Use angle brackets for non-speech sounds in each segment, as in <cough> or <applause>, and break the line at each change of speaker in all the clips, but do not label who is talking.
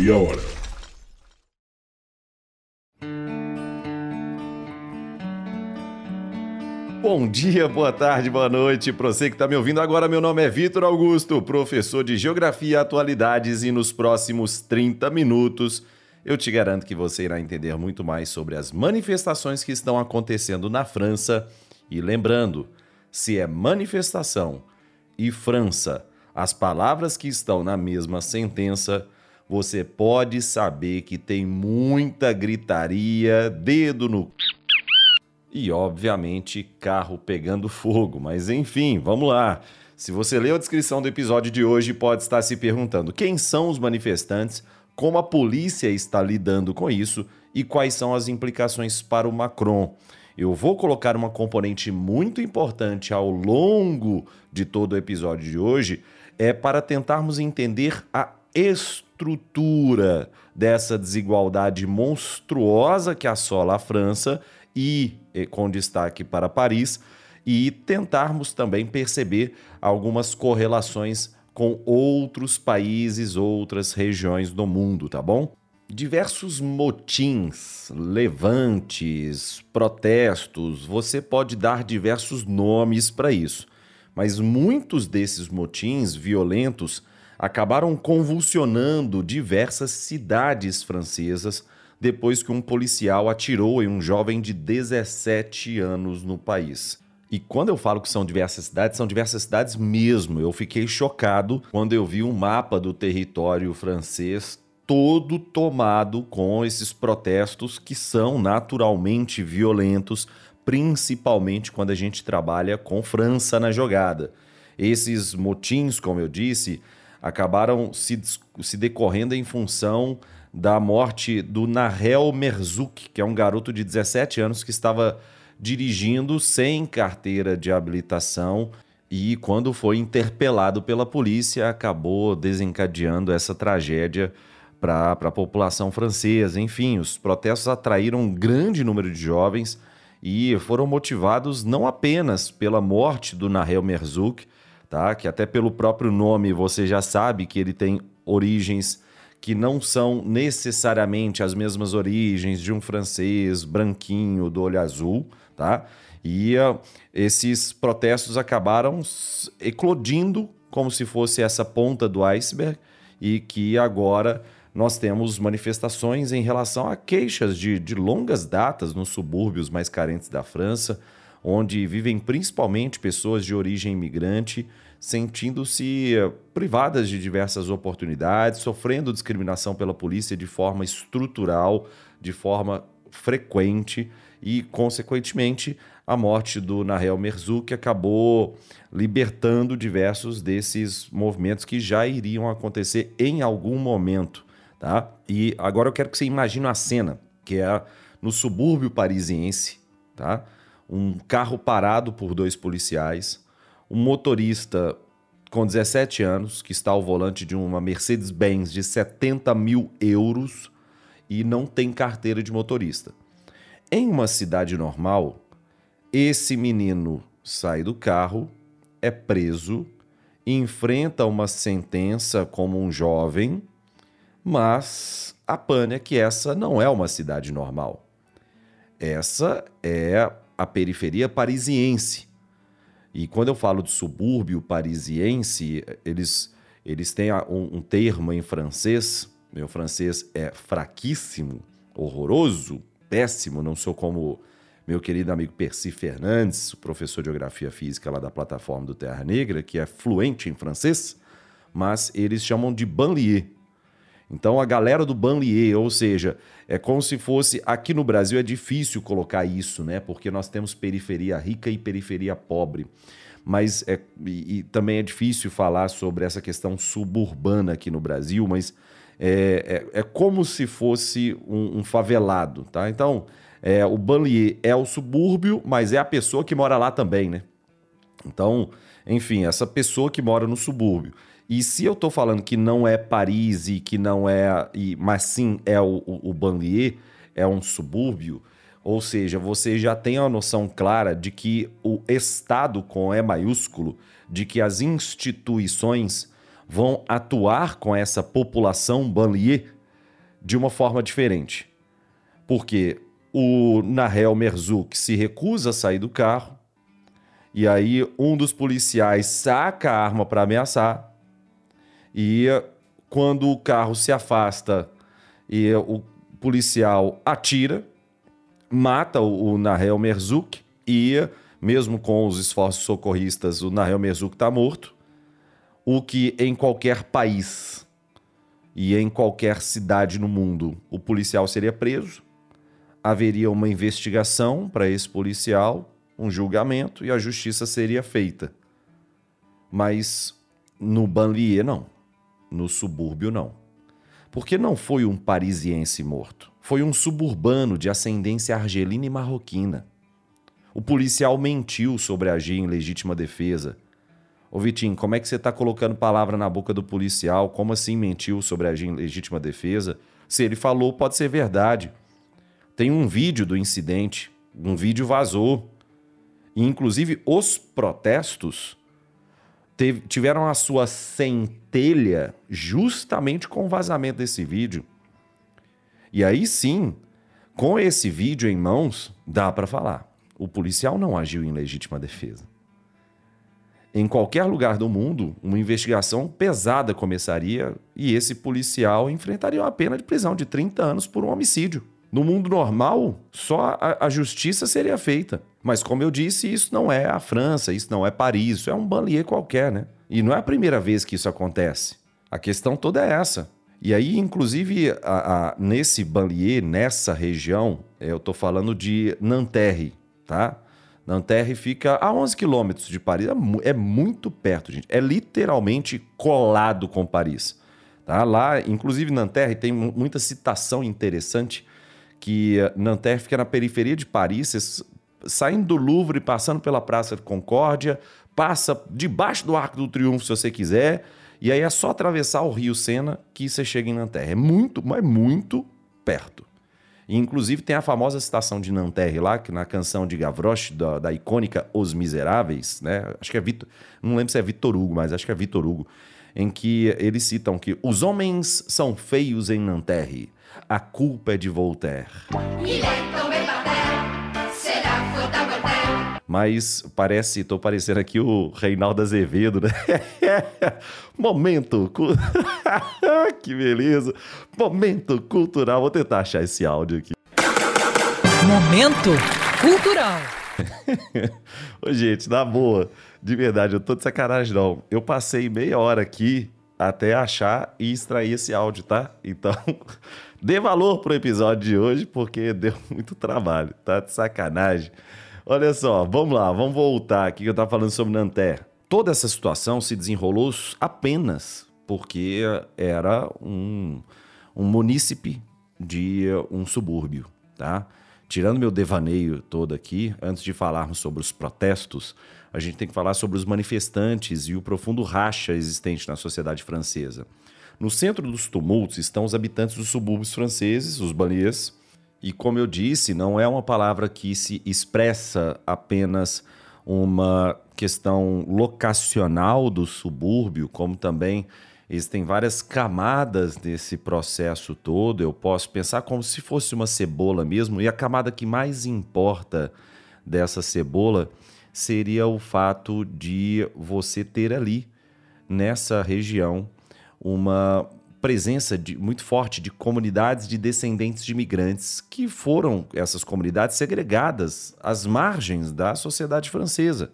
meia hora.
Bom dia, boa tarde, boa noite para você que está me ouvindo agora. Meu nome é Vitor Augusto, professor de Geografia e Atualidades, e nos próximos 30 minutos eu te garanto que você irá entender muito mais sobre as manifestações que estão acontecendo na França. E lembrando, se é manifestação e França, as palavras que estão na mesma sentença, você pode saber que tem muita gritaria, dedo no e, obviamente, carro pegando fogo. Mas enfim, vamos lá. Se você leu a descrição do episódio de hoje, pode estar se perguntando quem são os manifestantes, como a polícia está lidando com isso e quais são as implicações para o Macron. Eu vou colocar uma componente muito importante ao longo de todo o episódio de hoje, é para tentarmos entender a estrutura dessa desigualdade monstruosa que assola a França e com destaque para Paris, e tentarmos também perceber algumas correlações com outros países, outras regiões do mundo, tá bom? Diversos motins, levantes, protestos, você pode dar diversos nomes para isso, mas muitos desses motins violentos acabaram convulsionando diversas cidades francesas depois que um policial atirou em um jovem de 17 anos no país. E quando eu falo que são diversas cidades, são diversas cidades mesmo. Eu fiquei chocado quando eu vi um mapa do território francês todo tomado com esses protestos que são naturalmente violentos, principalmente quando a gente trabalha com França na jogada. Esses motins, como eu disse, acabaram se, se decorrendo em função da morte do Nahel Merzouk, que é um garoto de 17 anos que estava dirigindo sem carteira de habilitação e, quando foi interpelado pela polícia, acabou desencadeando essa tragédia para a população francesa. Enfim, os protestos atraíram um grande número de jovens e foram motivados não apenas pela morte do Nahel Merzouk, tá? que até pelo próprio nome você já sabe que ele tem origens que não são necessariamente as mesmas origens de um francês branquinho do olho azul, tá? E uh, esses protestos acabaram eclodindo como se fosse essa ponta do iceberg e que agora nós temos manifestações em relação a queixas de, de longas datas nos subúrbios mais carentes da França, onde vivem principalmente pessoas de origem imigrante sentindo-se eh, privadas de diversas oportunidades, sofrendo discriminação pela polícia de forma estrutural, de forma frequente e, consequentemente, a morte do Nahel Merzouk acabou libertando diversos desses movimentos que já iriam acontecer em algum momento, tá? E agora eu quero que você imagine a cena, que é no subúrbio parisiense, tá? Um carro parado por dois policiais, um motorista com 17 anos, que está ao volante de uma Mercedes-Benz de 70 mil euros e não tem carteira de motorista. Em uma cidade normal, esse menino sai do carro, é preso, enfrenta uma sentença como um jovem, mas a pane é que essa não é uma cidade normal. Essa é a periferia parisiense e quando eu falo de subúrbio parisiense, eles, eles têm um, um termo em francês. Meu francês é fraquíssimo, horroroso, péssimo. Não sou como meu querido amigo Percy Fernandes, professor de Geografia Física lá da plataforma do Terra Negra, que é fluente em francês, mas eles chamam de banlieue. Então a galera do banlieue, ou seja, é como se fosse aqui no Brasil é difícil colocar isso, né? Porque nós temos periferia rica e periferia pobre. Mas é, e, e também é difícil falar sobre essa questão suburbana aqui no Brasil, mas é, é, é como se fosse um, um favelado, tá? Então, é, o banlieue é o subúrbio, mas é a pessoa que mora lá também, né? Então, enfim, essa pessoa que mora no subúrbio. E se eu estou falando que não é Paris e que não é. E, mas sim é o, o, o banlieue, é um subúrbio, ou seja, você já tem a noção clara de que o Estado com E maiúsculo, de que as instituições vão atuar com essa população banlieue, de uma forma diferente. Porque o Nahel Merzouk se recusa a sair do carro, e aí um dos policiais saca a arma para ameaçar, e quando o carro se afasta e o policial atira, mata o, Nahel Merzouk e, mesmo com os esforços socorristas, o Nahel Merzouk está morto. O que em qualquer país e em qualquer cidade no mundo o policial seria preso, haveria uma investigação para esse policial, um julgamento e a justiça seria feita. Mas no banlieue não, no subúrbio não. Porque não foi um parisiense morto, foi um suburbano de ascendência argelina e marroquina. O policial mentiu sobre agir em legítima defesa. Ô Vitinho, como é que você está colocando palavra na boca do policial? Como assim mentiu sobre agir em legítima defesa? Se ele falou, pode ser verdade. Tem um vídeo do incidente, um vídeo vazou. E, inclusive, os protestos teve, tiveram a sua centelha justamente com o vazamento desse vídeo. E aí sim, com esse vídeo em mãos, dá para falar. O policial não agiu em legítima defesa. Em qualquer lugar do mundo, uma investigação pesada começaria e esse policial enfrentaria uma pena de prisão de 30 anos por um homicídio. No mundo normal, só a, a, justiça seria feita. Mas, como eu disse, isso não é a França, isso não é Paris, isso é um banlieue qualquer, né? E não é a primeira vez que isso acontece. A questão toda é essa. E aí, inclusive, a, a, nesse banlieue, nessa região, eu estou falando de Nanterre, tá? Nanterre fica a 11 quilômetros de Paris. É, é, muito perto, gente. É literalmente colado com Paris. Tá? Lá, inclusive, Nanterre tem muita citação interessante que Nanterre fica na periferia de Paris, saindo do Louvre, passando pela Praça de Concórdia, passa debaixo do Arco do Triunfo, se você quiser, e aí é só atravessar o Rio Sena que você chega em Nanterre. É muito, mas muito perto. E, inclusive tem a famosa citação de Nanterre lá, que na canção de Gavroche, da, da icônica Os Miseráveis, né? Acho que é Vitor, não lembro se é Vitor Hugo, mas acho que é Vitor Hugo, em que eles citam que os homens são feios em Nanterre, a culpa é de Voltaire. Mas parece, tô parecendo aqui o Reinaldo Azevedo, né? <laughs> Momento. <laughs> que beleza. Momento cultural. Vou tentar achar esse áudio aqui.
Momento cultural. <laughs>
Ô, gente, na boa, de verdade, eu tô de sacanagem não. Eu passei meia hora aqui até achar e extrair esse áudio, tá? Então, Dê valor pro episódio de hoje, porque <laughs> deu muito trabalho, tá de sacanagem. Olha só, vamos lá, vamos voltar aqui que eu estava falando sobre Nanterre. Toda essa situação se desenrolou apenas porque era um, um munícipe de um subúrbio, tá? Tirando meu devaneio todo aqui, antes de falarmos sobre os protestos, a gente tem que falar sobre os manifestantes e o profundo racha existente na sociedade francesa. No centro dos tumultos estão os habitantes dos subúrbios franceses, os banlieues, e como eu disse, não é uma palavra que se expressa apenas uma questão locacional do subúrbio, como também existem várias camadas desse processo todo. Eu posso pensar como se fosse uma cebola mesmo, e a camada que mais importa dessa cebola seria o fato de você ter ali, nessa região, uma presença de, muito forte de comunidades de descendentes de imigrantes, que foram essas comunidades segregadas às margens da sociedade francesa.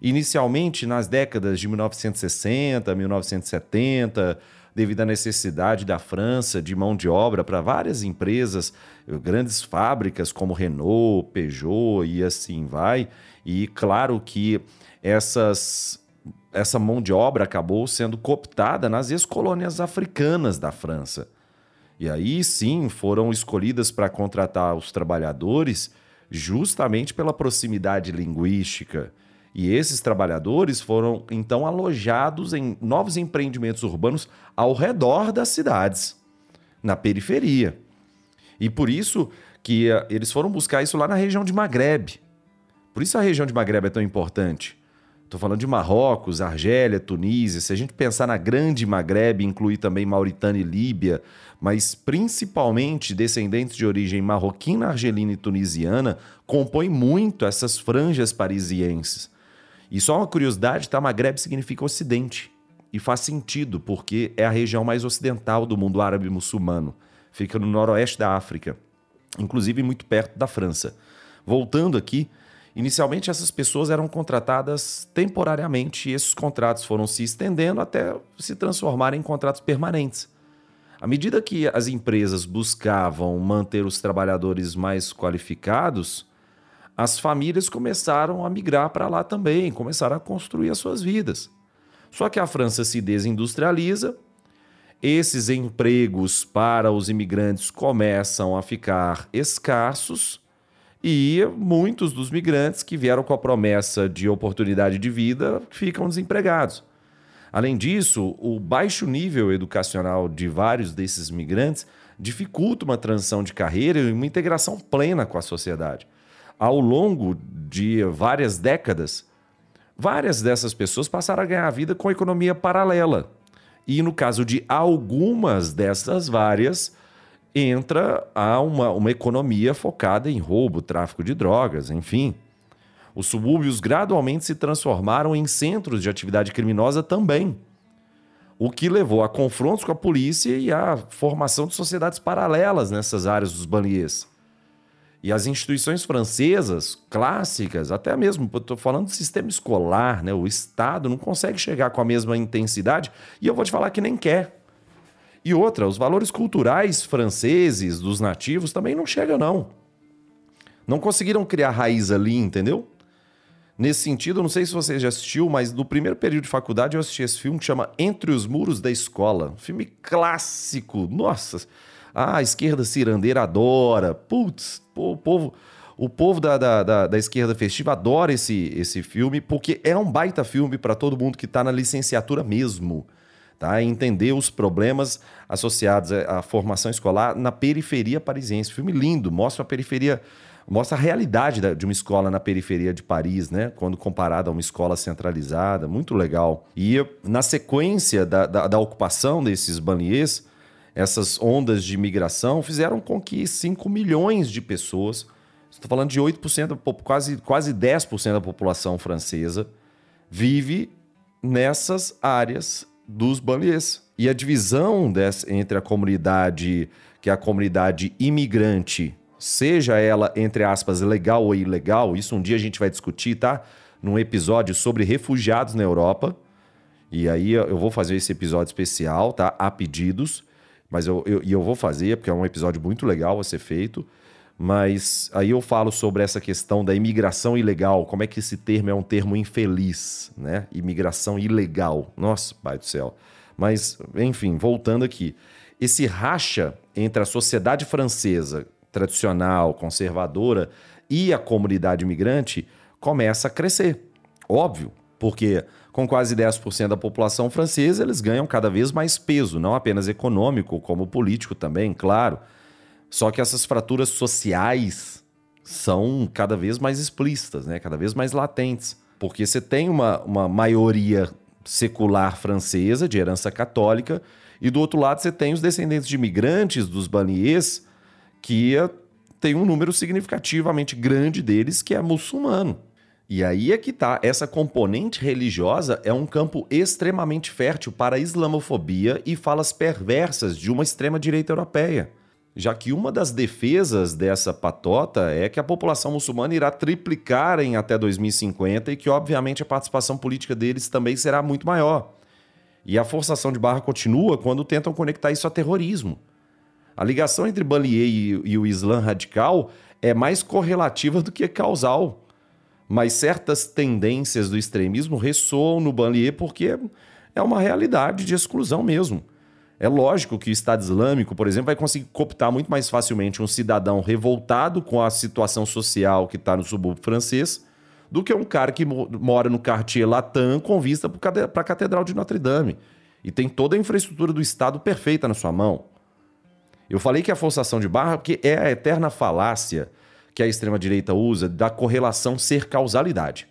Inicialmente, nas décadas de 1960, 1970, devido à necessidade da França de mão de obra para várias empresas, grandes fábricas como Renault, Peugeot e assim vai. E claro que essas essa mão de obra acabou sendo cooptada nas ex-colônias africanas da França. E aí sim foram escolhidas para contratar os trabalhadores justamente pela proximidade linguística. E esses trabalhadores foram então alojados em novos empreendimentos urbanos ao redor das cidades, na periferia. E por isso que uh, eles foram buscar isso lá na região de Maghreb. Por isso a região de Maghreb é tão importante Estou falando de Marrocos, Argélia, Tunísia. Se a gente pensar na grande Maghreb, incluir também Mauritânia e Líbia, mas principalmente descendentes de origem marroquina, argelina e tunisiana, compõem muito essas franjas parisienses. E só uma curiosidade, tá? Maghreb significa ocidente. E faz sentido, porque é a região mais ocidental do mundo árabe muçulmano. Fica no noroeste da África, inclusive muito perto da França. Voltando aqui, Inicialmente, essas pessoas eram contratadas temporariamente e esses contratos foram se estendendo até se transformarem em contratos permanentes. À medida que as empresas buscavam manter os trabalhadores mais qualificados, as famílias começaram a migrar para lá também, começaram a construir as suas vidas. Só que a França se desindustrializa, esses empregos para os imigrantes começam a ficar escassos e muitos dos migrantes que vieram com a promessa de oportunidade de vida ficam desempregados. Além disso, o baixo nível educacional de vários desses migrantes dificulta uma transição de carreira e uma integração plena com a sociedade. Ao longo de várias décadas, várias dessas pessoas passaram a ganhar a vida com economia paralela. E no caso de algumas dessas várias, entra a uma, uma economia focada em roubo, tráfico de drogas, enfim. Os subúrbios gradualmente se transformaram em centros de atividade criminosa também, o que levou a confrontos com a polícia e à formação de sociedades paralelas nessas áreas dos banlieues. E as instituições francesas clássicas, até mesmo, estou falando do sistema escolar, né? o Estado não consegue chegar com a mesma intensidade, e eu vou te falar que nem quer. E outra, os valores culturais franceses dos nativos também não chegam, não. Não conseguiram criar raiz ali, entendeu? Nesse sentido, não sei se você já assistiu, mas no primeiro período de faculdade eu assisti esse filme que chama Entre os Muros da Escola. filme clássico. Nossa, a esquerda cirandeira adora. Putz, o povo, o povo da, da, da, da esquerda festiva adora esse, esse filme, porque é um baita filme para todo mundo que está na licenciatura mesmo tá? entender os problemas associados à formação escolar na periferia parisiense. Filme lindo, mostra a periferia, mostra a realidade de uma escola na periferia de Paris, né? Quando comparada a uma escola centralizada, muito legal. E na sequência da, da, da ocupação desses banlieues, essas ondas de imigração fizeram com que 5 milhões de pessoas, estou falando de 8%, quase, quase 10% da população francesa, vive nessas áreas dos banlieues. E a divisão dessa, entre a comunidade, que é a comunidade imigrante, seja ela, entre aspas, legal ou ilegal, isso um dia a gente vai discutir, tá? Num episódio sobre refugiados na Europa. E aí eu vou fazer esse episódio especial, tá? A pedidos. Mas eu, eu, e eu vou fazer, porque é um episódio muito legal a ser feito. Mas aí eu falo sobre essa questão da imigração ilegal, como é que esse termo é um termo infeliz, né? Imigração ilegal. Nossa, pai do céu. Mas, enfim, voltando aqui. Esse racha entre a sociedade francesa tradicional, conservadora, e a comunidade imigrante começa a crescer. Óbvio, porque com quase 10% da população francesa, eles ganham cada vez mais peso, não apenas econômico, como político também, claro. Só que essas fraturas sociais são cada vez mais explícitas, né? cada vez mais latentes. Porque você tem uma, uma maioria secular francesa, de herança católica, e do outro lado você tem os descendentes de imigrantes dos banlieues, que tem um número significativamente grande deles que é muçulmano. E aí é que tá, essa componente religiosa é um campo extremamente fértil para a islamofobia e falas perversas de uma extrema-direita europeia já que uma das defesas dessa patota é que a população muçulmana irá triplicar em até 2050 e que, obviamente, a participação política deles também será muito maior. E a forçação de barra continua quando tentam conectar isso a terrorismo. A ligação entre Banlier e, e o Islã radical é mais correlativa do que causal. Mas certas tendências do extremismo ressoam no Banlier porque é uma realidade de exclusão mesmo. É lógico que o Estado Islâmico, por exemplo, vai conseguir cooptar muito mais facilmente um cidadão revoltado com a situação social que está no subúrbio francês do que um cara que mora no Cartier Latam com vista para a Catedral de Notre Dame e tem toda a infraestrutura do Estado perfeita na sua mão. Eu falei que a forçação de barra porque é a eterna falácia que a extrema-direita usa da correlação ser causalidade.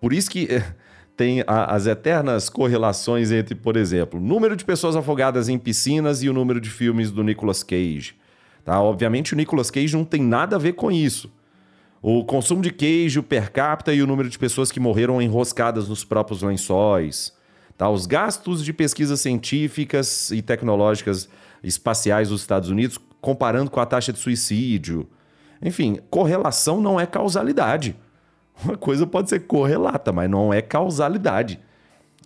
Por isso que eh, tem a, as eternas correlações entre, por exemplo, número de pessoas afogadas em piscinas e o número de filmes do Nicolas Cage. Tá? Obviamente o Nicolas Cage não tem nada a ver com isso. O consumo de queijo per capita e o número de pessoas que morreram enroscadas nos próprios lençóis. Tá? Os gastos de pesquisas científicas e tecnológicas espaciais dos Estados Unidos comparando com a taxa de suicídio. Enfim, correlação não é causalidade. <laughs> Uma coisa pode ser correlata, mas não é causalidade.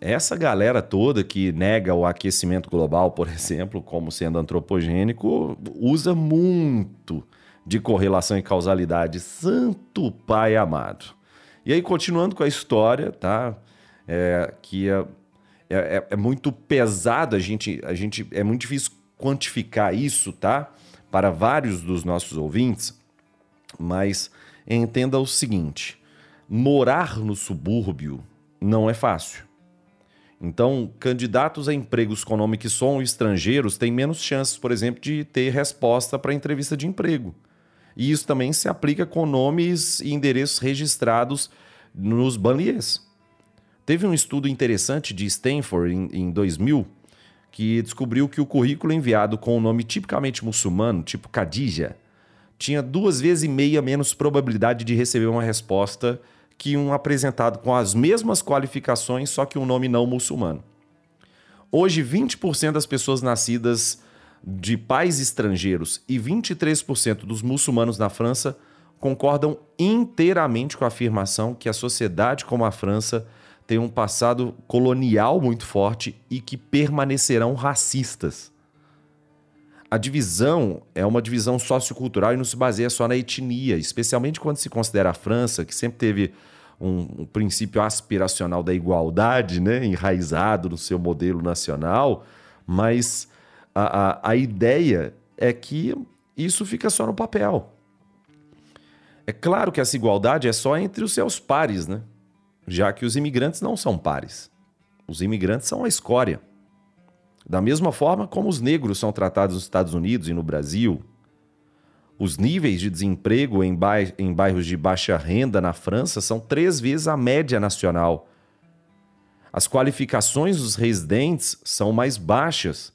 Essa galera toda que nega o aquecimento global, por <laughs> exemplo, como sendo antropogênico, usa muito de correlação e causalidade. Santo Pai amado. E aí, continuando com a história, tá? É, que é, é, é, muito pesado, a gente, a gente. É muito difícil quantificar isso, tá? Para vários dos nossos ouvintes, mas entenda o seguinte: morar no subúrbio não é fácil. Então, candidatos a empregos com nome que são estrangeiros têm menos chances, por exemplo, de ter resposta para entrevista de emprego. E isso também se aplica com nomes e endereços registrados nos banlieues. Teve um estudo interessante de Stanford em, em 2000 que descobriu que o currículo enviado com o um nome tipicamente muçulmano, tipo Khadija, tinha duas vezes e meia menos probabilidade de receber uma resposta que um apresentado com as mesmas qualificações, só que um nome não muçulmano. Hoje, 20% das pessoas nascidas de pais estrangeiros e 23% dos muçulmanos na França concordam inteiramente com a afirmação que a sociedade como a França tem um passado colonial muito forte e que permanecerão racistas. A divisão é uma divisão sociocultural e não se baseia só na etnia, especialmente quando se considera a França, que sempre teve um, um, princípio aspiracional da igualdade, né, enraizado no seu modelo nacional, mas a, a, a ideia é que isso fica só no papel. É claro que essa igualdade é só entre os seus pares, né? já que os imigrantes não são pares. Os imigrantes são a escória. Da mesma forma como os negros são tratados nos Estados Unidos e no Brasil, os níveis de desemprego em, em bairros de baixa renda na França são três vezes a média nacional. As qualificações dos residentes são mais baixas.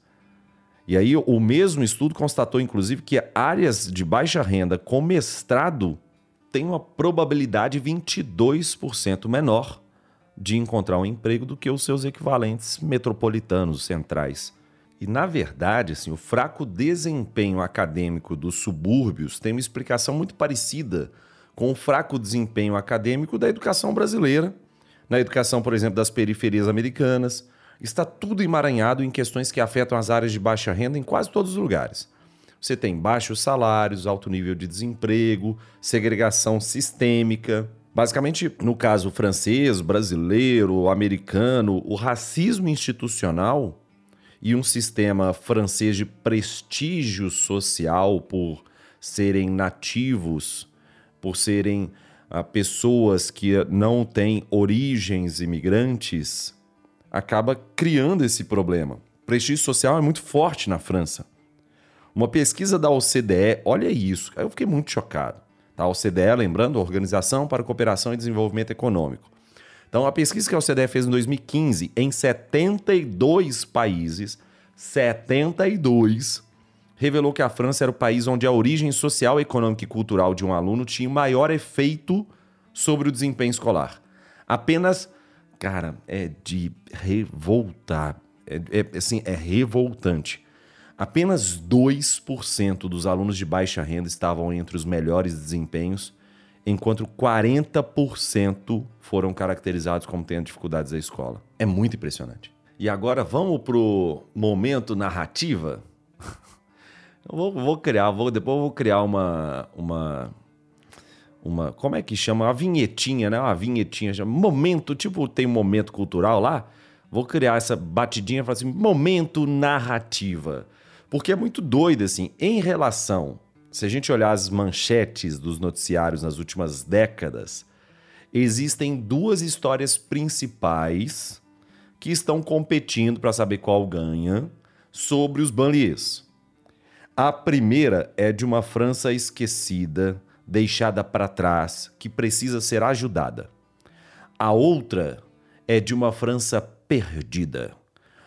E aí, o mesmo estudo constatou, inclusive, que áreas de baixa renda com mestrado têm uma probabilidade 22% menor de encontrar um emprego do que os seus equivalentes metropolitanos centrais. E, na verdade, assim, o fraco desempenho acadêmico dos subúrbios tem uma explicação muito parecida com o fraco desempenho acadêmico da educação brasileira, na educação, por exemplo, das periferias americanas. Está tudo emaranhado em questões que afetam as áreas de baixa renda em quase todos os lugares. Você tem baixos salários, alto nível de desemprego, segregação sistêmica. Basicamente, no caso francês, brasileiro, americano, o racismo institucional e um sistema francês de prestígio social por serem nativos, por serem ah, pessoas que não têm origens imigrantes, acaba criando esse problema. O prestígio social é muito forte na França. Uma pesquisa da OCDE, olha isso, eu fiquei muito chocado. Tá? A OCDE, lembrando, Organização para Cooperação e Desenvolvimento Econômico. Então, a pesquisa que a OCDE fez em 2015, em 72 países, 72, revelou que a França era o país onde a origem social, econômica e cultural de um aluno tinha maior efeito sobre o desempenho escolar. Apenas, cara, é de revoltar. É, é, assim, é revoltante. Apenas 2% dos alunos de baixa renda estavam entre os melhores desempenhos enquanto 40% foram caracterizados como tendo dificuldades da escola. É muito impressionante. E agora vamos pro momento narrativa. <laughs> Eu vou, vou criar, vou, depois eu vou criar uma, uma, uma, como é que chama? Uma vinhetinha, né? Uma vinhetinha, momento, tipo tem um momento cultural lá. Vou criar essa batidinha e falar assim, momento narrativa. Porque é muito doido, assim, em relação se a gente olhar as manchetes dos noticiários nas últimas décadas, existem duas histórias principais que estão competindo para saber qual ganha sobre os banlieues. A primeira é de uma França esquecida, deixada para trás, que precisa ser ajudada. A outra é de uma França perdida.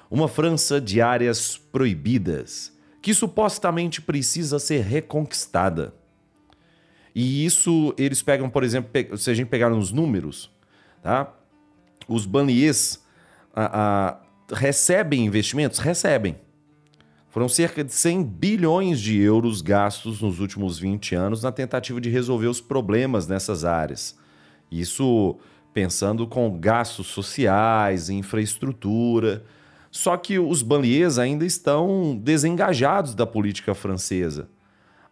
Uma França de áreas proibidas, que supostamente precisa ser reconquistada. E isso eles pegam, por exemplo, se a gente pegar nos números, tá? Os banlieues a, a, recebem investimentos? Recebem. Foram cerca de 100 bilhões de euros gastos nos últimos 20 anos na tentativa de resolver os problemas nessas áreas. Isso pensando com gastos sociais, infraestrutura. Só que os banlieues ainda estão desengajados da política francesa.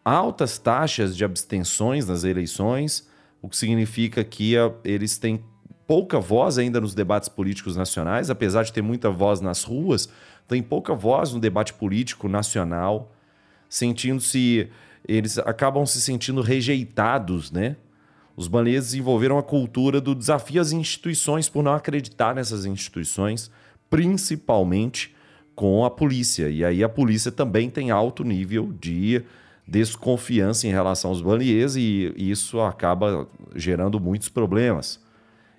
Altas taxas de abstenções nas eleições, o que significa que eles têm pouca voz ainda nos debates políticos nacionais, apesar de ter muita voz nas ruas, tem pouca voz no debate político nacional, sentindo-se. Eles acabam se sentindo rejeitados, né? Os baneses desenvolveram a cultura do desafio às instituições por não acreditar nessas instituições, principalmente com a polícia. E aí a polícia também tem alto nível de desconfiança em relação aos banlieues e isso acaba gerando muitos problemas.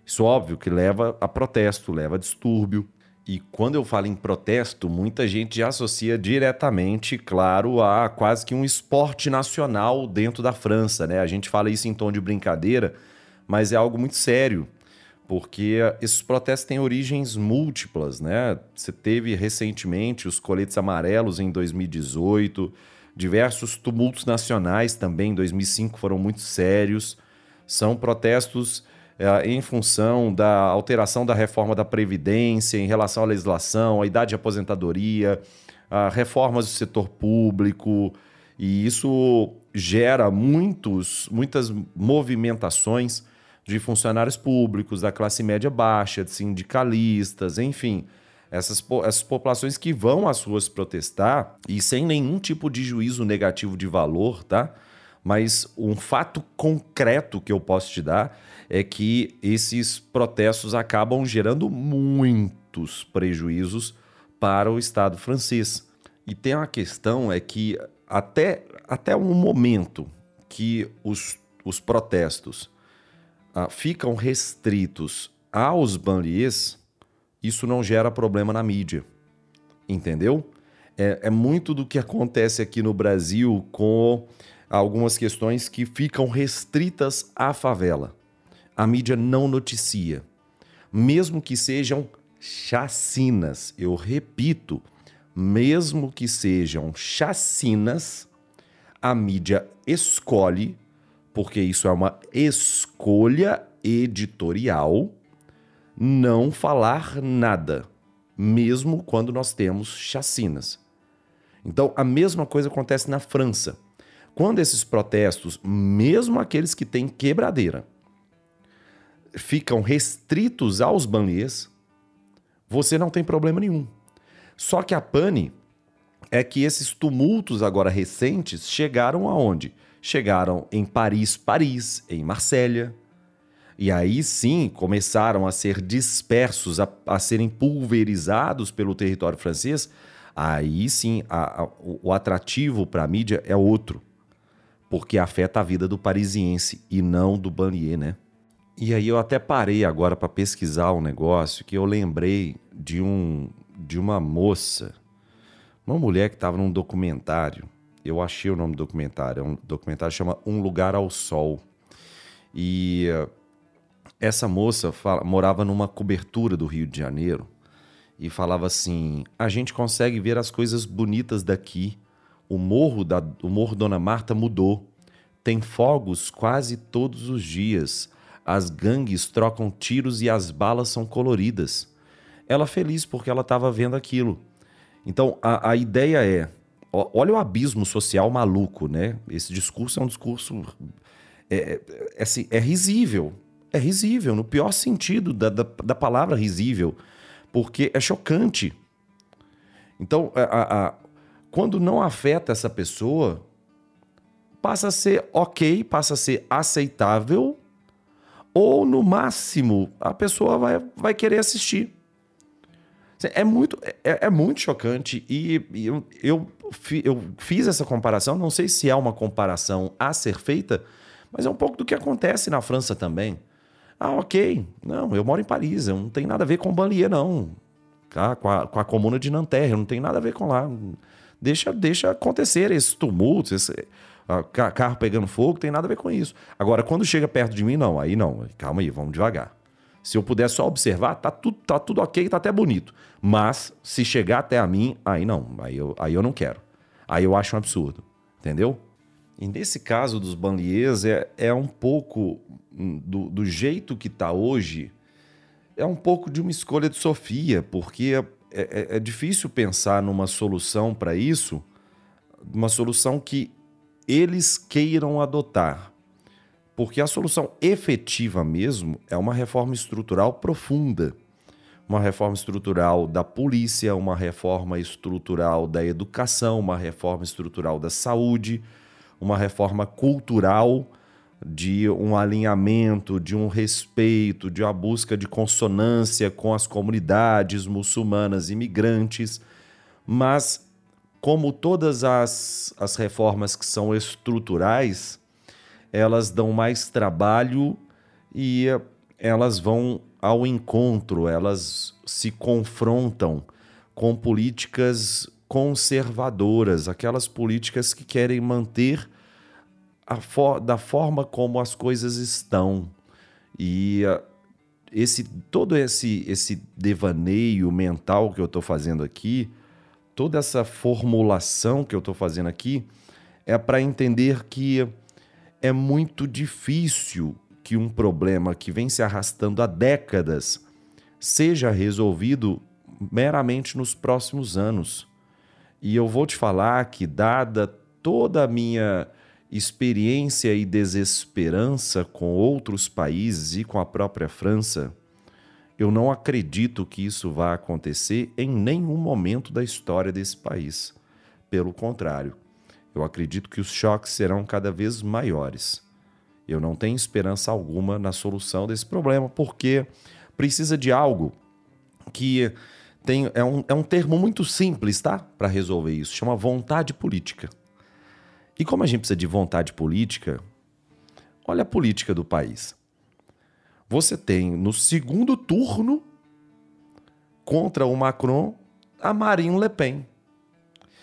Isso óbvio que leva a protesto, leva a distúrbio, e quando eu falo em protesto, muita gente já associa diretamente, claro, a quase que um esporte nacional dentro da França, né? A gente fala isso em tom de brincadeira, mas é algo muito sério, porque esses protestos têm origens múltiplas, né? Você teve recentemente os coletes amarelos em 2018, diversos tumultos nacionais também em 2005 foram muito sérios. São protestos é, em função da alteração da reforma da Previdência em relação à legislação, à idade de aposentadoria, a reformas do setor público, e isso gera muitos, muitas movimentações de funcionários públicos, da classe média baixa, de sindicalistas, enfim. Essas, essas populações que vão às ruas protestar e sem nenhum tipo de juízo negativo de valor, tá? Mas um fato concreto que eu posso te dar é que esses protestos acabam gerando muitos prejuízos para o Estado francês. E tem uma questão é que até, até um momento que os, os protestos ficam restritos aos banlieues, isso não gera problema na mídia. Entendeu? É, é muito do que acontece aqui no Brasil com algumas questões que ficam restritas à favela a mídia não noticia, mesmo que sejam chacinas. Eu repito, mesmo que sejam chacinas, a mídia escolhe, porque isso é uma escolha editorial, não falar nada, mesmo quando nós temos chacinas. Então, a mesma coisa acontece na França. Quando esses protestos, mesmo aqueles que têm quebradeira, ficam restritos aos banlieues, você não tem problema nenhum. Só que a pane é que esses tumultos agora recentes chegaram aonde? Chegaram em Paris, Paris, em Marsella. E aí sim começaram a ser dispersos, a, a serem pulverizados pelo território francês. Aí sim a, a, o atrativo para a mídia é outro, porque afeta a vida do parisiense e não do banlieue, né? E aí eu até parei agora para pesquisar um negócio que eu lembrei de um de uma moça, uma mulher que estava num documentário. Eu achei o nome do documentário, é um documentário que chama Um Lugar ao Sol. E uh, essa moça fala, morava numa cobertura do Rio de Janeiro e falava assim: "A gente consegue ver as coisas bonitas daqui. O morro da o morro Dona Marta mudou. Tem fogos quase todos os dias." As gangues trocam tiros e as balas são coloridas. Ela feliz porque ela estava vendo aquilo. Então a, a ideia é: olha o abismo social maluco, né? Esse discurso é um discurso. É, é, é, assim, é risível. É risível, no pior sentido da, da, da palavra risível, porque é chocante. Então, a, a, quando não afeta essa pessoa, passa a ser ok, passa a ser aceitável ou no máximo a pessoa vai, vai querer assistir. É muito, é, é muito chocante e, e eu, eu, eu, fiz essa comparação, não sei se é uma comparação a ser feita, mas é um pouco do que acontece na França também. Ah, ok. Não, eu moro em Paris, eu não tem nada a ver com Banlieue, não. Ah, com, a, com a comuna de Nanterre, não tem nada a ver com lá. Deixa, deixa acontecer esses tumultos, esse carro pegando fogo, tem nada a ver com isso. Agora, quando chega perto de mim, não, aí não. Calma aí, vamos devagar. Se eu puder só observar, tá tudo, tá tudo ok, tá até bonito. Mas, se chegar até a mim, aí não, aí eu, aí eu não quero. Aí eu acho um absurdo, entendeu? E nesse caso dos banlieues é, é um pouco hum, do, do jeito que está hoje, é um pouco de uma escolha de Sofia, porque é, é, é difícil pensar numa solução para isso, uma solução que eles queiram adotar. Porque a solução efetiva mesmo é uma reforma estrutural profunda. Uma reforma estrutural da polícia, uma reforma estrutural da educação, uma reforma estrutural da saúde uma reforma cultural de um alinhamento, de um respeito, de uma busca de consonância com as comunidades muçulmanas imigrantes, mas como todas as, as reformas que são estruturais, elas dão mais trabalho e elas vão ao encontro, elas se confrontam com políticas conservadoras, aquelas políticas que querem manter for da forma como as coisas estão. E uh, esse todo esse, esse devaneio mental que eu estou fazendo aqui, toda essa formulação que eu estou fazendo aqui, é para entender que é muito difícil que um problema que vem se arrastando há décadas seja resolvido meramente nos próximos anos. E eu vou te falar que, dada toda a minha experiência e desesperança com outros países e com a própria França, eu não acredito que isso vá acontecer em nenhum momento da história desse país. Pelo contrário, eu acredito que os choques serão cada vez maiores. Eu não tenho esperança alguma na solução desse problema, porque precisa de algo que tem, é, um, é um termo muito simples, tá? Para resolver isso. Chama vontade política. E como a gente precisa de vontade política, olha a política do país. Você tem no segundo turno, contra o Macron, a Marine Le Pen.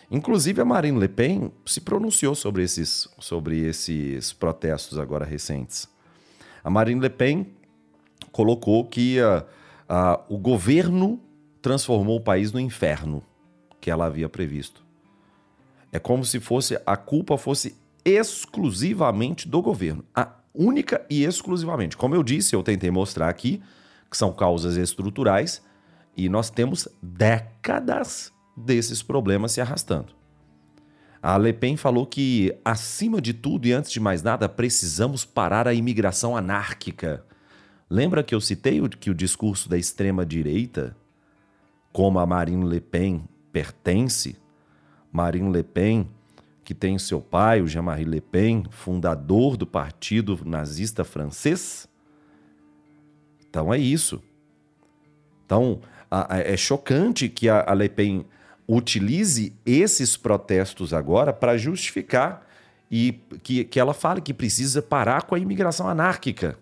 Inclusive, a Marine Le Pen se pronunciou sobre esses, sobre esses protestos agora recentes. A Marine Le Pen colocou que uh, uh, o governo transformou o país no inferno que ela havia previsto. É como se fosse a culpa fosse exclusivamente do governo, a única e exclusivamente. Como eu disse, eu tentei mostrar aqui que são causas estruturais e nós temos décadas desses problemas se arrastando. A Le Pen falou que, acima de tudo e antes de mais nada, precisamos parar a imigração anárquica. Lembra que eu citei que o discurso da extrema-direita como a Marine Le Pen pertence, Marine Le Pen, que tem seu pai, o Jean-Marie Le Pen, fundador do partido nazista francês. Então é isso. Então a, a, é chocante que a, a Le Pen utilize esses protestos agora para justificar e que, que ela fale que precisa parar com a imigração anárquica.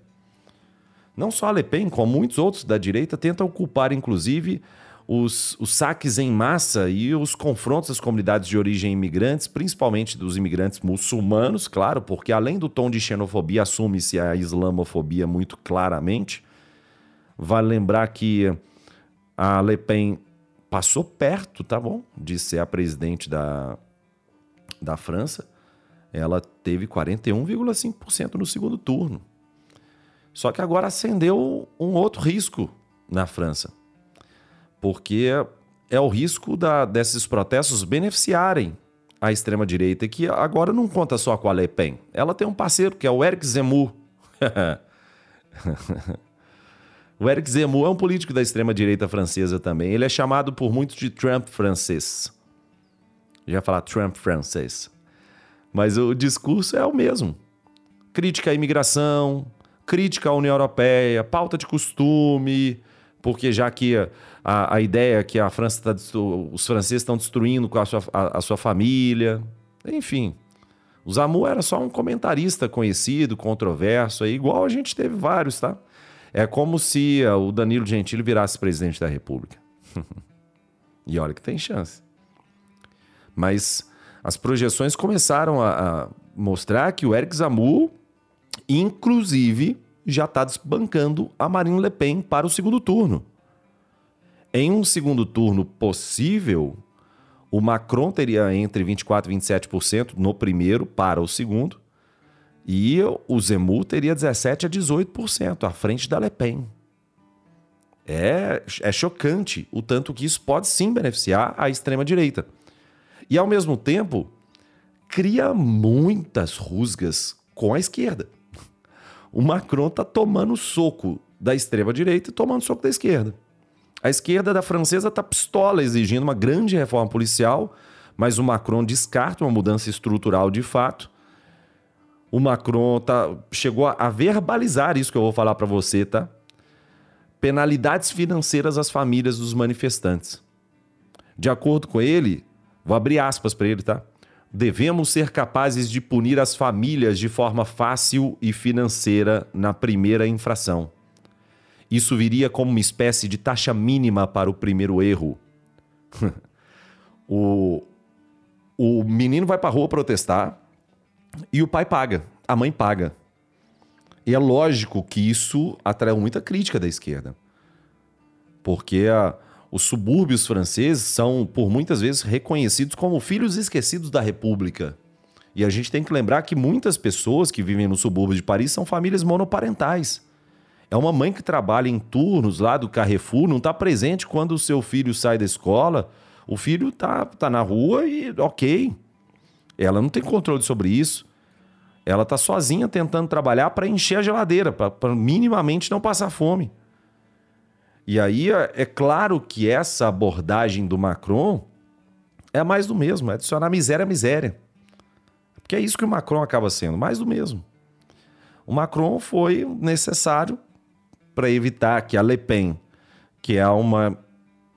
Não só a Le Pen, como muitos outros da direita tentam culpar, inclusive, os, os saques em massa e os confrontos às comunidades de origem imigrantes, principalmente dos imigrantes muçulmanos, claro, porque além do tom de xenofobia, assume-se a islamofobia muito claramente. Vale lembrar que a Le Pen passou perto, tá bom, de ser a presidente da, da França. Ela teve 41,5% no segundo turno. Só que agora acendeu um outro risco na França porque é o risco da, desses protestos beneficiarem a extrema-direita, que agora não conta só com a Le Pen. Ela tem um parceiro, que é o Eric Zemmour. <laughs> o Eric Zemmour é um político da extrema-direita francesa também. Ele é chamado por muitos de Trump francês. Já falar Trump francês. Mas o discurso é o mesmo. Crítica à imigração, crítica à União Europeia, pauta de costume, porque já que a, a ideia que a França tá, os franceses estão destruindo com a sua, a, a sua família, enfim. O Zamu era só um comentarista conhecido, controverso, aí, igual a gente teve vários, tá? É como se uh, o Danilo Gentili virasse presidente da República. <laughs> e olha que tem chance. Mas as projeções começaram a, a mostrar que o Eric Zamu, inclusive, já está desbancando a Marine Le Pen para o segundo turno. Em um segundo turno possível, o Macron teria entre 24% e 27% no primeiro para o segundo, e o Zemmour teria 17% a 18%, à frente da Le Pen. É, é chocante o tanto que isso pode sim beneficiar a extrema-direita. E, ao mesmo tempo, cria muitas rusgas com a esquerda. O Macron está tomando soco da extrema-direita e tomando soco da esquerda. A esquerda da francesa está pistola exigindo uma grande reforma policial, mas o Macron descarta uma mudança estrutural de fato o Macron tá, chegou a verbalizar isso que eu vou falar para você, tá? Penalidades financeiras às famílias dos manifestantes. De acordo com ele, vou abrir aspas para ele, tá? Devemos ser capazes de punir as famílias de forma fácil e financeira na primeira infração. Isso viria como uma espécie de taxa mínima para o primeiro erro. <laughs> o, o menino vai para a rua protestar, e o pai paga, a mãe paga. E é lógico que isso atraiu muita crítica da esquerda. Porque a, os subúrbios franceses são, por muitas vezes, reconhecidos como filhos esquecidos da República. E a gente tem que lembrar que muitas pessoas que vivem no subúrbio de Paris são famílias monoparentais. É uma mãe que trabalha em turnos lá do Carrefour, não está presente quando o seu filho sai da escola. O filho tá, tá na rua e ok. Ela não tem controle sobre isso. Ela está sozinha tentando trabalhar para encher a geladeira, para minimamente não passar fome. E aí é, é claro que essa abordagem do Macron é mais do mesmo, é adicionar miséria à miséria. Porque é isso que o Macron acaba sendo, mais do mesmo. O Macron foi necessário para evitar que a Le Pen, que é uma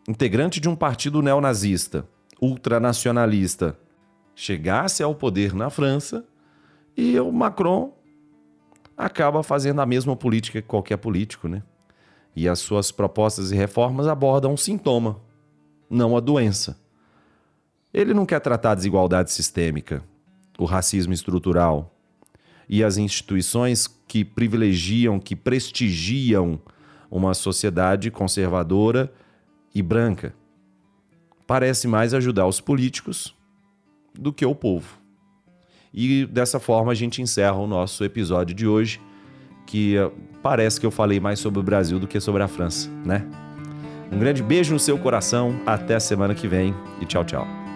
integrante de um partido neonazista, ultranacionalista, chegasse ao poder na França e o Macron acaba fazendo a mesma política que qualquer político, né? E as suas propostas e reformas abordam um sintoma, não a doença. Ele não quer tratar a desigualdade sistêmica, o racismo estrutural e as instituições que privilegiam, que prestigiam uma sociedade conservadora e branca. Parece mais ajudar os políticos do que o povo. E dessa forma a gente encerra o nosso episódio de hoje, que eh, parece que eu falei mais sobre o Brasil do que sobre a França, né? Um grande beijo no seu coração, até semana que vem e tchau, tchau.